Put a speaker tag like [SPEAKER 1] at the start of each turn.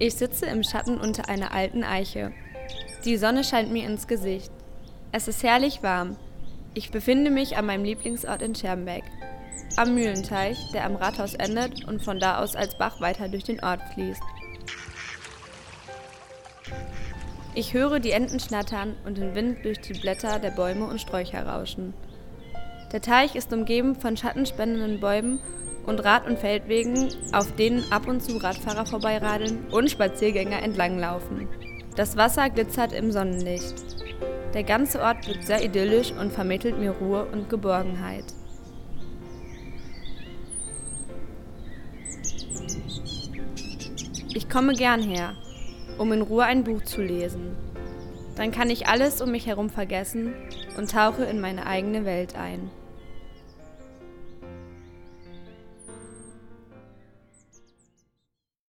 [SPEAKER 1] Ich sitze im Schatten unter einer alten Eiche. Die Sonne scheint mir ins Gesicht. Es ist herrlich warm. Ich befinde mich an meinem Lieblingsort in Schermbeck. Am Mühlenteich, der am Rathaus endet und von da aus als Bach weiter durch den Ort fließt. Ich höre die Enten schnattern und den Wind durch die Blätter der Bäume und Sträucher rauschen. Der Teich ist umgeben von schattenspendenden Bäumen und Rad- und Feldwegen, auf denen ab und zu Radfahrer vorbeiradeln und Spaziergänger entlanglaufen. Das Wasser glitzert im Sonnenlicht. Der ganze Ort wirkt sehr idyllisch und vermittelt mir Ruhe und Geborgenheit. Ich komme gern her, um in Ruhe ein Buch zu lesen. Dann kann ich alles um mich herum vergessen und tauche in meine eigene Welt ein.